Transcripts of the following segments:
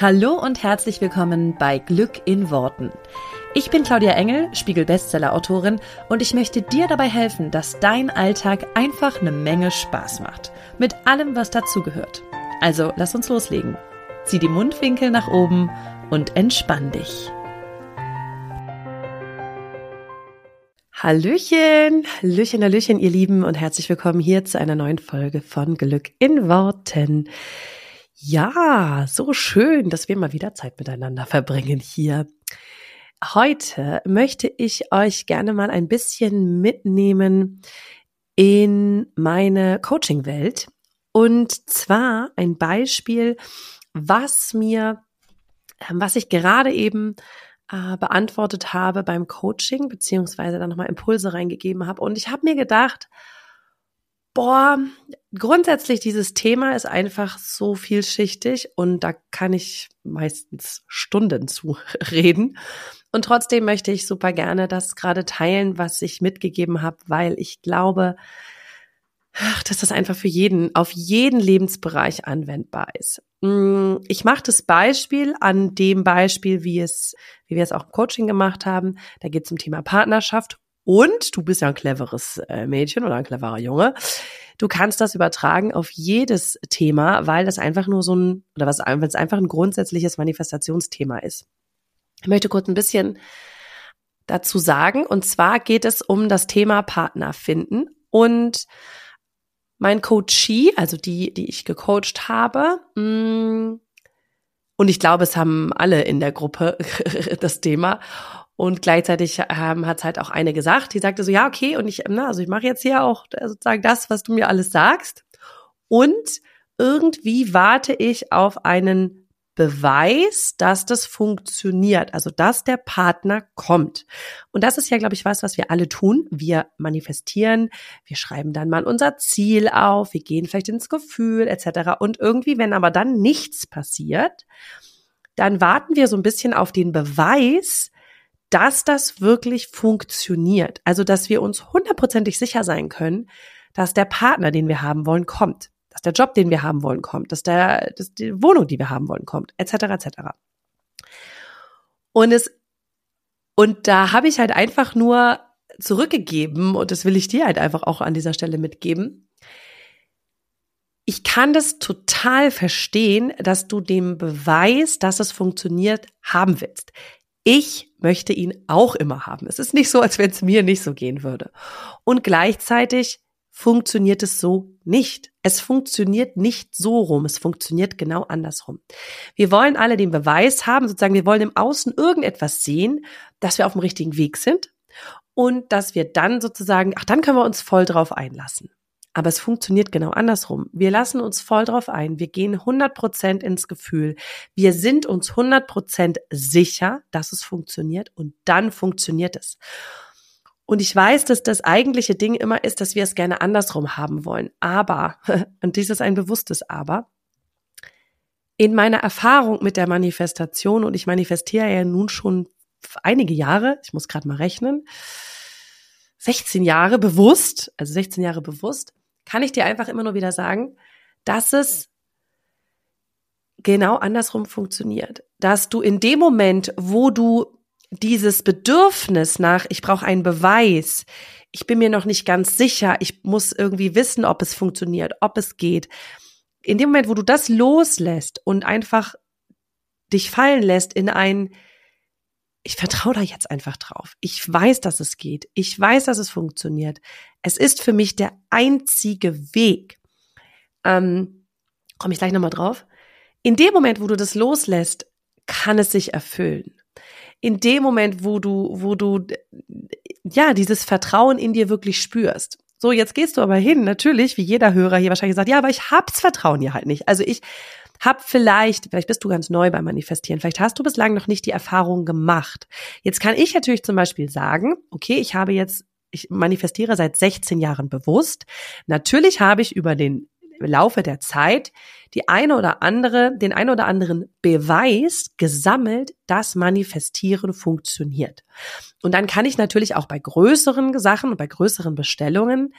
Hallo und herzlich willkommen bei Glück in Worten. Ich bin Claudia Engel, Spiegel-Bestseller-Autorin und ich möchte dir dabei helfen, dass dein Alltag einfach eine Menge Spaß macht. Mit allem, was dazugehört. Also lass uns loslegen. Zieh die Mundwinkel nach oben und entspann dich. Hallöchen, Hallöchen, Hallöchen, ihr Lieben und herzlich willkommen hier zu einer neuen Folge von Glück in Worten. Ja, so schön, dass wir mal wieder Zeit miteinander verbringen hier. Heute möchte ich euch gerne mal ein bisschen mitnehmen in meine Coaching-Welt. Und zwar ein Beispiel, was mir, ähm, was ich gerade eben äh, beantwortet habe beim Coaching, beziehungsweise dann nochmal Impulse reingegeben habe. Und ich habe mir gedacht, Boah, grundsätzlich dieses Thema ist einfach so vielschichtig und da kann ich meistens Stunden zu reden. Und trotzdem möchte ich super gerne das gerade teilen, was ich mitgegeben habe, weil ich glaube, dass das einfach für jeden, auf jeden Lebensbereich anwendbar ist. Mm, ich mache das Beispiel an dem Beispiel, wie es, wie wir es auch im Coaching gemacht haben. Da geht es um Thema Partnerschaft und du bist ja ein cleveres äh, Mädchen oder ein cleverer Junge. Du kannst das übertragen auf jedes Thema, weil das einfach nur so ein, oder was, wenn es einfach ein grundsätzliches Manifestationsthema ist. Ich möchte kurz ein bisschen dazu sagen. Und zwar geht es um das Thema Partner finden. Und mein Coachie, also die, die ich gecoacht habe, mm, und ich glaube, es haben alle in der Gruppe das Thema. Und gleichzeitig ähm, hat halt auch eine gesagt, die sagte so, ja, okay, und ich, na, also ich mache jetzt hier auch äh, sozusagen das, was du mir alles sagst. Und irgendwie warte ich auf einen Beweis, dass das funktioniert, also dass der Partner kommt. Und das ist ja, glaube ich, was, was wir alle tun. Wir manifestieren, wir schreiben dann mal unser Ziel auf, wir gehen vielleicht ins Gefühl etc. Und irgendwie, wenn aber dann nichts passiert, dann warten wir so ein bisschen auf den Beweis, dass das wirklich funktioniert. Also, dass wir uns hundertprozentig sicher sein können, dass der Partner, den wir haben wollen, kommt. Dass der Job, den wir haben wollen, kommt. Dass der, dass die Wohnung, die wir haben wollen, kommt. Etc. etc. Und es, und da habe ich halt einfach nur zurückgegeben, und das will ich dir halt einfach auch an dieser Stelle mitgeben. Ich kann das total verstehen, dass du den Beweis, dass es funktioniert, haben willst. Ich möchte ihn auch immer haben. Es ist nicht so, als wenn es mir nicht so gehen würde. Und gleichzeitig funktioniert es so nicht. Es funktioniert nicht so rum. Es funktioniert genau andersrum. Wir wollen alle den Beweis haben, sozusagen, wir wollen im Außen irgendetwas sehen, dass wir auf dem richtigen Weg sind und dass wir dann sozusagen, ach, dann können wir uns voll drauf einlassen. Aber es funktioniert genau andersrum. Wir lassen uns voll drauf ein. Wir gehen 100% ins Gefühl. Wir sind uns 100% sicher, dass es funktioniert und dann funktioniert es. Und ich weiß, dass das eigentliche Ding immer ist, dass wir es gerne andersrum haben wollen. Aber, und dies ist ein bewusstes Aber, in meiner Erfahrung mit der Manifestation, und ich manifestiere ja nun schon einige Jahre, ich muss gerade mal rechnen, 16 Jahre bewusst, also 16 Jahre bewusst, kann ich dir einfach immer nur wieder sagen, dass es genau andersrum funktioniert. Dass du in dem Moment, wo du dieses Bedürfnis nach, ich brauche einen Beweis, ich bin mir noch nicht ganz sicher, ich muss irgendwie wissen, ob es funktioniert, ob es geht. In dem Moment, wo du das loslässt und einfach dich fallen lässt in ein, ich vertraue da jetzt einfach drauf. Ich weiß, dass es geht. Ich weiß, dass es funktioniert. Es ist für mich der einzige Weg. Ähm, Komme ich gleich nochmal drauf. In dem Moment, wo du das loslässt, kann es sich erfüllen. In dem Moment, wo du, wo du, ja, dieses Vertrauen in dir wirklich spürst. So, jetzt gehst du aber hin, natürlich, wie jeder Hörer hier wahrscheinlich sagt, ja, aber ich hab's Vertrauen hier halt nicht. Also ich hab vielleicht, vielleicht bist du ganz neu beim Manifestieren, vielleicht hast du bislang noch nicht die Erfahrung gemacht. Jetzt kann ich natürlich zum Beispiel sagen, okay, ich habe jetzt, ich manifestiere seit 16 Jahren bewusst. Natürlich habe ich über den Laufe der Zeit die eine oder andere, den ein oder anderen Beweis gesammelt, dass Manifestieren funktioniert. Und dann kann ich natürlich auch bei größeren Sachen und bei größeren Bestellungen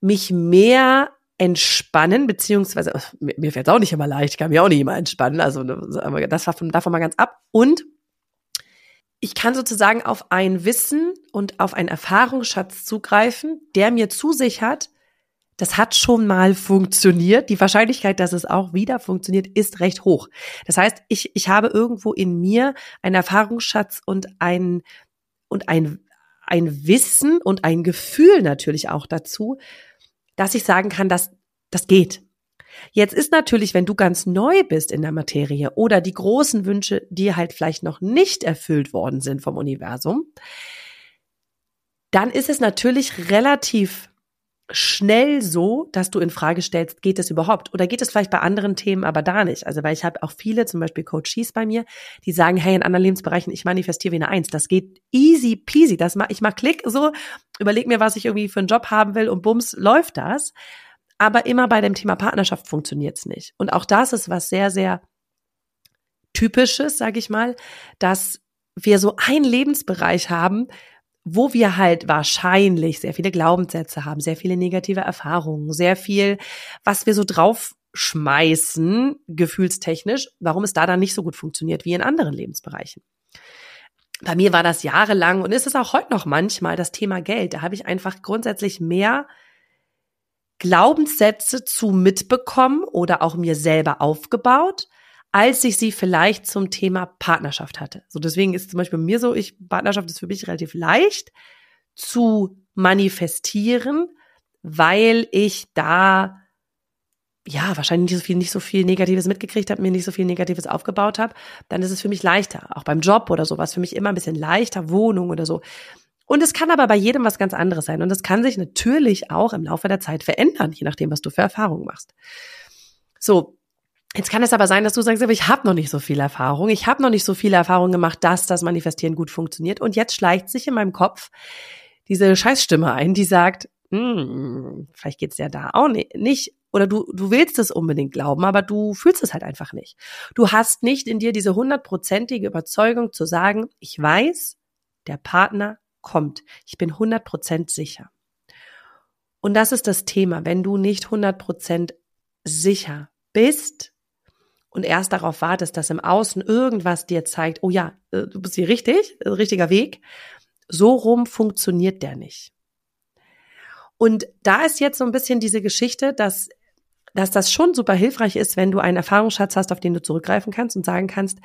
mich mehr entspannen, beziehungsweise, mir, mir fällt es auch nicht immer leicht, ich kann mich auch nicht immer entspannen, also das war von, davon mal ganz ab. Und ich kann sozusagen auf ein Wissen und auf einen Erfahrungsschatz zugreifen, der mir zusichert, das hat schon mal funktioniert. Die Wahrscheinlichkeit, dass es auch wieder funktioniert, ist recht hoch. Das heißt, ich, ich habe irgendwo in mir einen Erfahrungsschatz und ein, und ein, ein Wissen und ein Gefühl natürlich auch dazu, dass ich sagen kann, dass das geht. Jetzt ist natürlich, wenn du ganz neu bist in der Materie oder die großen Wünsche, die halt vielleicht noch nicht erfüllt worden sind vom Universum, dann ist es natürlich relativ schnell so, dass du in Frage stellst, geht es überhaupt? Oder geht es vielleicht bei anderen Themen aber da nicht? Also, weil ich habe auch viele, zum Beispiel Coaches bei mir, die sagen, hey, in anderen Lebensbereichen, ich manifestiere wie eine Eins. Das geht easy peasy. Das mach, ich mach Klick so, überleg mir, was ich irgendwie für einen Job haben will und bums, läuft das. Aber immer bei dem Thema Partnerschaft funktioniert es nicht. Und auch das ist was sehr, sehr typisches, sage ich mal, dass wir so einen Lebensbereich haben, wo wir halt wahrscheinlich sehr viele Glaubenssätze haben, sehr viele negative Erfahrungen, sehr viel, was wir so draufschmeißen, gefühlstechnisch, warum es da dann nicht so gut funktioniert wie in anderen Lebensbereichen. Bei mir war das jahrelang und ist es auch heute noch manchmal das Thema Geld. Da habe ich einfach grundsätzlich mehr Glaubenssätze zu mitbekommen oder auch mir selber aufgebaut, als ich sie vielleicht zum Thema Partnerschaft hatte. So deswegen ist zum Beispiel bei mir so, ich Partnerschaft ist für mich relativ leicht zu manifestieren, weil ich da ja wahrscheinlich nicht so viel nicht so viel Negatives mitgekriegt habe, mir nicht so viel Negatives aufgebaut habe, dann ist es für mich leichter. Auch beim Job oder sowas für mich immer ein bisschen leichter, Wohnung oder so. Und es kann aber bei jedem was ganz anderes sein. Und es kann sich natürlich auch im Laufe der Zeit verändern, je nachdem, was du für Erfahrungen machst. So, Jetzt kann es aber sein, dass du sagst, aber ich habe noch nicht so viel Erfahrung. Ich habe noch nicht so viele Erfahrungen gemacht, dass das Manifestieren gut funktioniert. Und jetzt schleicht sich in meinem Kopf diese Scheißstimme ein, die sagt, hm, vielleicht geht's ja da auch nicht. Oder du, du willst es unbedingt glauben, aber du fühlst es halt einfach nicht. Du hast nicht in dir diese hundertprozentige Überzeugung zu sagen, ich weiß, der Partner kommt. Ich bin hundertprozent sicher. Und das ist das Thema. Wenn du nicht hundertprozent sicher bist, und erst darauf wartest, dass im Außen irgendwas dir zeigt, oh ja, äh, du bist hier richtig, äh, richtiger Weg, so rum funktioniert der nicht. Und da ist jetzt so ein bisschen diese Geschichte, dass, dass das schon super hilfreich ist, wenn du einen Erfahrungsschatz hast, auf den du zurückgreifen kannst und sagen kannst,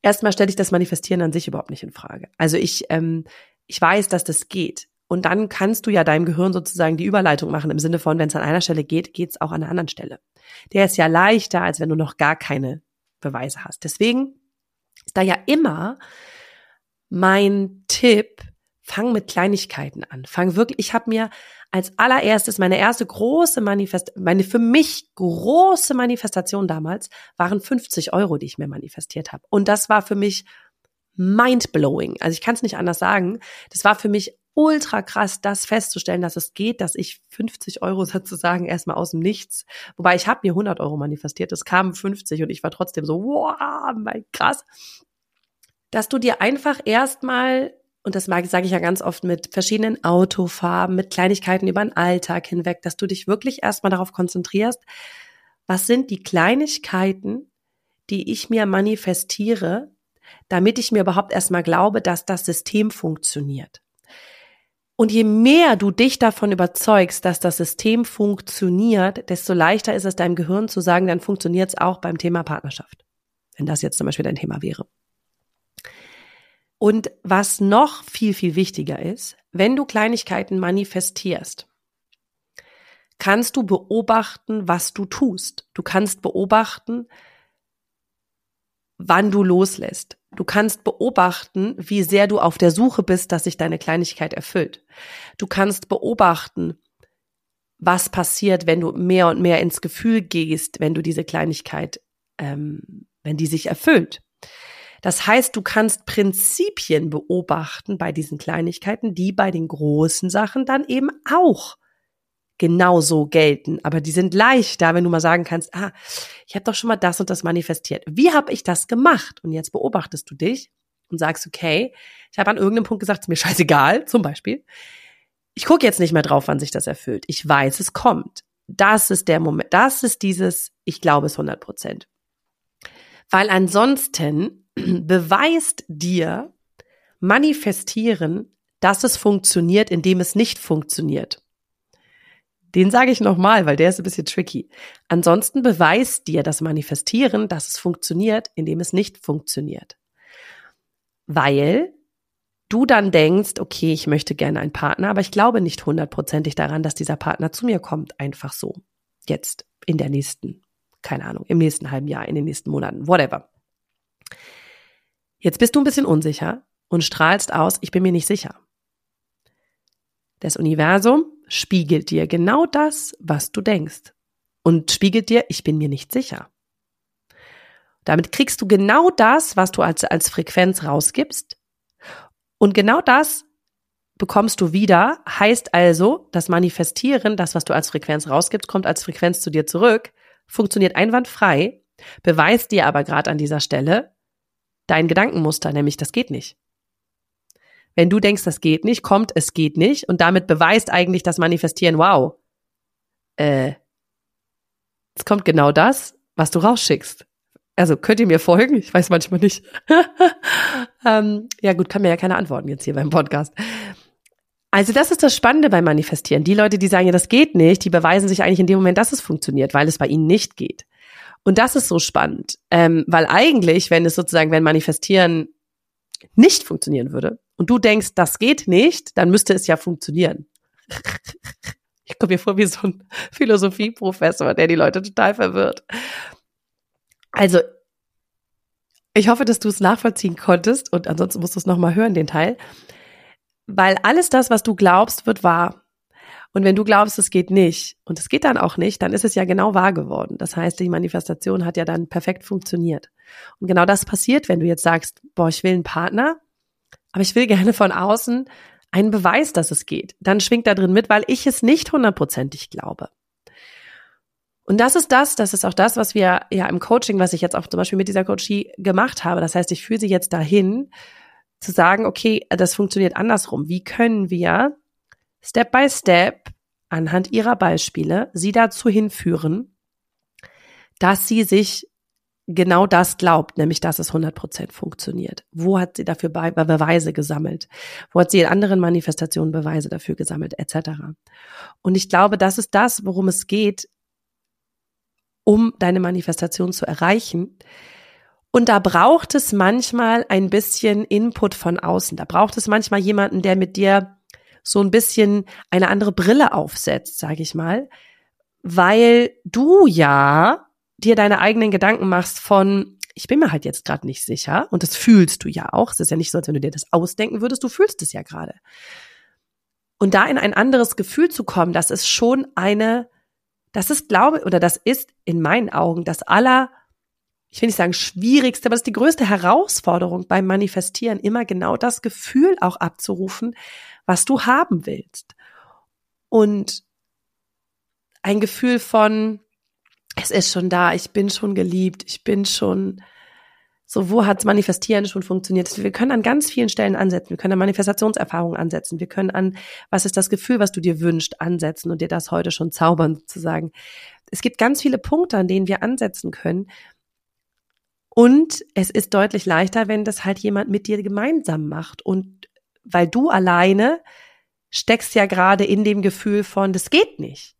erstmal stelle ich das Manifestieren an sich überhaupt nicht in Frage. Also ich, ähm, ich weiß, dass das geht. Und dann kannst du ja deinem Gehirn sozusagen die Überleitung machen im Sinne von, wenn es an einer Stelle geht, geht es auch an einer anderen Stelle. Der ist ja leichter, als wenn du noch gar keine Beweise hast. Deswegen ist da ja immer mein Tipp, fang mit Kleinigkeiten an. Fang wirklich, ich habe mir als allererstes meine erste große Manifest, meine für mich große Manifestation damals waren 50 Euro, die ich mir manifestiert habe. Und das war für mich mindblowing. Also ich kann es nicht anders sagen. Das war für mich ultra krass, das festzustellen, dass es geht, dass ich 50 Euro sozusagen erstmal aus dem Nichts, wobei ich habe mir 100 Euro manifestiert, es kamen 50 und ich war trotzdem so, wow, mein krass, dass du dir einfach erstmal und das sage ich ja ganz oft mit verschiedenen Autofarben, mit Kleinigkeiten über den Alltag hinweg, dass du dich wirklich erstmal darauf konzentrierst, was sind die Kleinigkeiten, die ich mir manifestiere, damit ich mir überhaupt erstmal glaube, dass das System funktioniert. Und je mehr du dich davon überzeugst, dass das System funktioniert, desto leichter ist es deinem Gehirn zu sagen, dann funktioniert es auch beim Thema Partnerschaft. Wenn das jetzt zum Beispiel dein Thema wäre. Und was noch viel, viel wichtiger ist, wenn du Kleinigkeiten manifestierst, kannst du beobachten, was du tust. Du kannst beobachten, wann du loslässt. Du kannst beobachten, wie sehr du auf der Suche bist, dass sich deine Kleinigkeit erfüllt. Du kannst beobachten, was passiert, wenn du mehr und mehr ins Gefühl gehst, wenn du diese Kleinigkeit, ähm, wenn die sich erfüllt. Das heißt, du kannst Prinzipien beobachten bei diesen Kleinigkeiten, die bei den großen Sachen dann eben auch genauso gelten, aber die sind leichter, wenn du mal sagen kannst, ah, ich habe doch schon mal das und das manifestiert. Wie habe ich das gemacht? Und jetzt beobachtest du dich und sagst, okay, ich habe an irgendeinem Punkt gesagt, ist mir scheißegal, zum Beispiel. Ich gucke jetzt nicht mehr drauf, wann sich das erfüllt. Ich weiß, es kommt. das ist der Moment, das ist dieses, ich glaube es 100 Prozent. Weil ansonsten beweist dir manifestieren, dass es funktioniert, indem es nicht funktioniert. Den sage ich nochmal, weil der ist ein bisschen tricky. Ansonsten beweist dir das Manifestieren, dass es funktioniert, indem es nicht funktioniert. Weil du dann denkst, okay, ich möchte gerne einen Partner, aber ich glaube nicht hundertprozentig daran, dass dieser Partner zu mir kommt, einfach so. Jetzt, in der nächsten, keine Ahnung, im nächsten halben Jahr, in den nächsten Monaten, whatever. Jetzt bist du ein bisschen unsicher und strahlst aus, ich bin mir nicht sicher. Das Universum spiegelt dir genau das, was du denkst. Und spiegelt dir, ich bin mir nicht sicher. Damit kriegst du genau das, was du als, als Frequenz rausgibst. Und genau das bekommst du wieder, heißt also, das Manifestieren, das, was du als Frequenz rausgibst, kommt als Frequenz zu dir zurück, funktioniert einwandfrei, beweist dir aber gerade an dieser Stelle dein Gedankenmuster, nämlich das geht nicht. Wenn du denkst, das geht nicht, kommt, es geht nicht und damit beweist eigentlich das Manifestieren, wow, äh, es kommt genau das, was du rausschickst. Also könnt ihr mir folgen? Ich weiß manchmal nicht. ähm, ja gut, kann mir ja keine antworten jetzt hier beim Podcast. Also das ist das Spannende beim Manifestieren. Die Leute, die sagen, ja, das geht nicht, die beweisen sich eigentlich in dem Moment, dass es funktioniert, weil es bei ihnen nicht geht. Und das ist so spannend, ähm, weil eigentlich, wenn es sozusagen, wenn Manifestieren nicht funktionieren würde und du denkst, das geht nicht, dann müsste es ja funktionieren. Ich komme mir vor wie so ein Philosophieprofessor, der die Leute total verwirrt. Also, ich hoffe, dass du es nachvollziehen konntest und ansonsten musst du es nochmal hören, den Teil. Weil alles das, was du glaubst, wird wahr. Und wenn du glaubst, es geht nicht und es geht dann auch nicht, dann ist es ja genau wahr geworden. Das heißt, die Manifestation hat ja dann perfekt funktioniert. Und genau das passiert, wenn du jetzt sagst, boah, ich will einen Partner, aber ich will gerne von außen einen Beweis, dass es geht. Dann schwingt da drin mit, weil ich es nicht hundertprozentig glaube. Und das ist das, das ist auch das, was wir ja im Coaching, was ich jetzt auch zum Beispiel mit dieser Coachie gemacht habe. Das heißt, ich fühle sie jetzt dahin, zu sagen, okay, das funktioniert andersrum. Wie können wir Step by Step anhand ihrer Beispiele sie dazu hinführen, dass sie sich genau das glaubt, nämlich dass es 100% funktioniert. Wo hat sie dafür Be Beweise gesammelt? Wo hat sie in anderen Manifestationen Beweise dafür gesammelt, etc. Und ich glaube, das ist das, worum es geht, um deine Manifestation zu erreichen. Und da braucht es manchmal ein bisschen Input von außen. Da braucht es manchmal jemanden, der mit dir so ein bisschen eine andere Brille aufsetzt, sage ich mal, weil du ja dir deine eigenen Gedanken machst von ich bin mir halt jetzt gerade nicht sicher und das fühlst du ja auch. Es ist ja nicht so, als wenn du dir das ausdenken würdest, du fühlst es ja gerade. Und da in ein anderes Gefühl zu kommen, das ist schon eine, das ist, glaube, oder das ist in meinen Augen das aller, ich will nicht sagen schwierigste, aber das ist die größte Herausforderung beim Manifestieren, immer genau das Gefühl auch abzurufen, was du haben willst. Und ein Gefühl von, es ist schon da, ich bin schon geliebt, ich bin schon, so wo hat's Manifestieren schon funktioniert? Wir können an ganz vielen Stellen ansetzen. Wir können an Manifestationserfahrungen ansetzen. Wir können an, was ist das Gefühl, was du dir wünschst, ansetzen und dir das heute schon zaubern sozusagen. Es gibt ganz viele Punkte, an denen wir ansetzen können. Und es ist deutlich leichter, wenn das halt jemand mit dir gemeinsam macht und weil du alleine steckst ja gerade in dem Gefühl von, das geht nicht.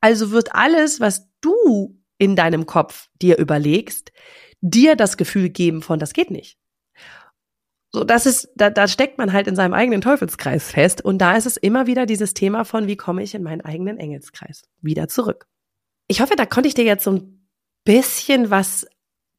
Also wird alles, was du in deinem Kopf dir überlegst, dir das Gefühl geben von, das geht nicht. So, das ist, da, da steckt man halt in seinem eigenen Teufelskreis fest und da ist es immer wieder dieses Thema von, wie komme ich in meinen eigenen Engelskreis wieder zurück. Ich hoffe, da konnte ich dir jetzt so ein bisschen was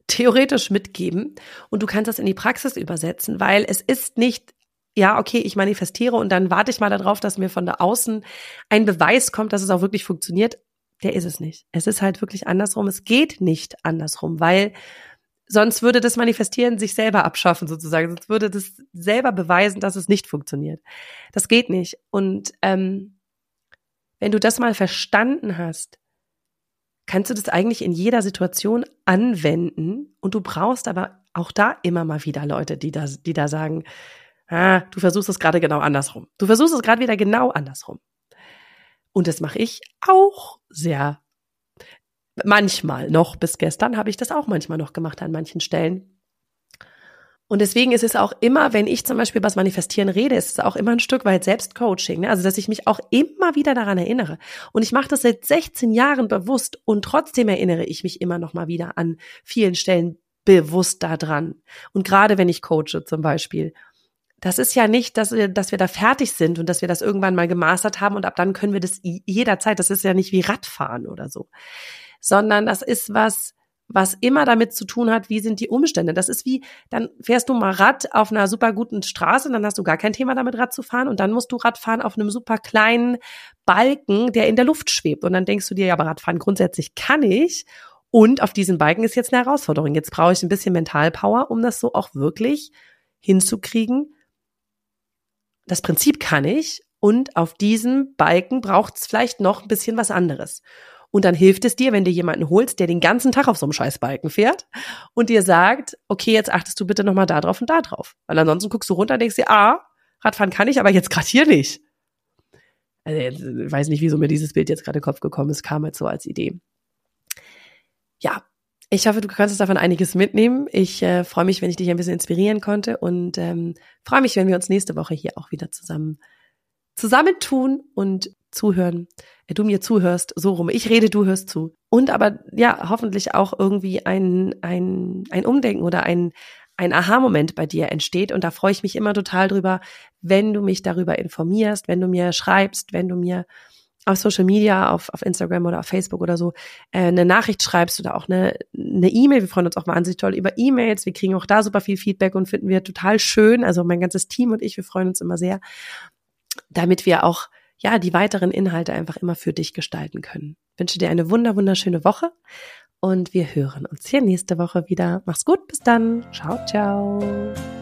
theoretisch mitgeben und du kannst das in die Praxis übersetzen, weil es ist nicht ja, okay, ich manifestiere und dann warte ich mal darauf, dass mir von da außen ein Beweis kommt, dass es auch wirklich funktioniert. Der ist es nicht. Es ist halt wirklich andersrum. Es geht nicht andersrum, weil sonst würde das Manifestieren sich selber abschaffen sozusagen. Sonst würde das selber beweisen, dass es nicht funktioniert. Das geht nicht. Und ähm, wenn du das mal verstanden hast, kannst du das eigentlich in jeder Situation anwenden. Und du brauchst aber auch da immer mal wieder Leute, die da, die da sagen, ah, du versuchst es gerade genau andersrum. Du versuchst es gerade wieder genau andersrum. Und das mache ich auch sehr manchmal noch. Bis gestern habe ich das auch manchmal noch gemacht an manchen Stellen. Und deswegen ist es auch immer, wenn ich zum Beispiel über das Manifestieren rede, ist es auch immer ein Stück weit Selbstcoaching. Ne? Also, dass ich mich auch immer wieder daran erinnere. Und ich mache das seit 16 Jahren bewusst und trotzdem erinnere ich mich immer noch mal wieder an vielen Stellen bewusst daran. Und gerade wenn ich coache zum Beispiel, das ist ja nicht, dass wir, dass wir da fertig sind und dass wir das irgendwann mal gemastert haben und ab dann können wir das jederzeit. Das ist ja nicht wie Radfahren oder so, sondern das ist was, was immer damit zu tun hat, wie sind die Umstände. Das ist wie, dann fährst du mal Rad auf einer super guten Straße, dann hast du gar kein Thema damit Rad zu fahren und dann musst du Rad fahren auf einem super kleinen Balken, der in der Luft schwebt und dann denkst du dir, ja, aber Radfahren grundsätzlich kann ich und auf diesen Balken ist jetzt eine Herausforderung. Jetzt brauche ich ein bisschen Mentalpower, um das so auch wirklich hinzukriegen. Das Prinzip kann ich und auf diesem Balken braucht es vielleicht noch ein bisschen was anderes. Und dann hilft es dir, wenn du jemanden holst, der den ganzen Tag auf so einem Scheißbalken fährt und dir sagt, okay, jetzt achtest du bitte nochmal da drauf und da drauf. Weil ansonsten guckst du runter und denkst dir, ah, Radfahren kann ich, aber jetzt gerade hier nicht. Also ich weiß nicht, wieso mir dieses Bild jetzt gerade in den Kopf gekommen ist, kam jetzt so als Idee. Ja, ich hoffe, du kannst davon einiges mitnehmen. Ich äh, freue mich, wenn ich dich ein bisschen inspirieren konnte und ähm, freue mich, wenn wir uns nächste Woche hier auch wieder zusammen zusammentun und zuhören, äh, du mir zuhörst, so rum. Ich rede, du hörst zu. Und aber ja, hoffentlich auch irgendwie ein, ein, ein Umdenken oder ein, ein Aha-Moment bei dir entsteht. Und da freue ich mich immer total drüber, wenn du mich darüber informierst, wenn du mir schreibst, wenn du mir auf Social Media, auf, auf Instagram oder auf Facebook oder so, äh, eine Nachricht schreibst oder auch eine eine E-Mail. Wir freuen uns auch wahnsinnig toll über E-Mails. Wir kriegen auch da super viel Feedback und finden wir total schön. Also mein ganzes Team und ich, wir freuen uns immer sehr, damit wir auch ja, die weiteren Inhalte einfach immer für dich gestalten können. Ich wünsche dir eine wunder, wunderschöne Woche und wir hören uns hier nächste Woche wieder. Mach's gut, bis dann. Ciao, ciao.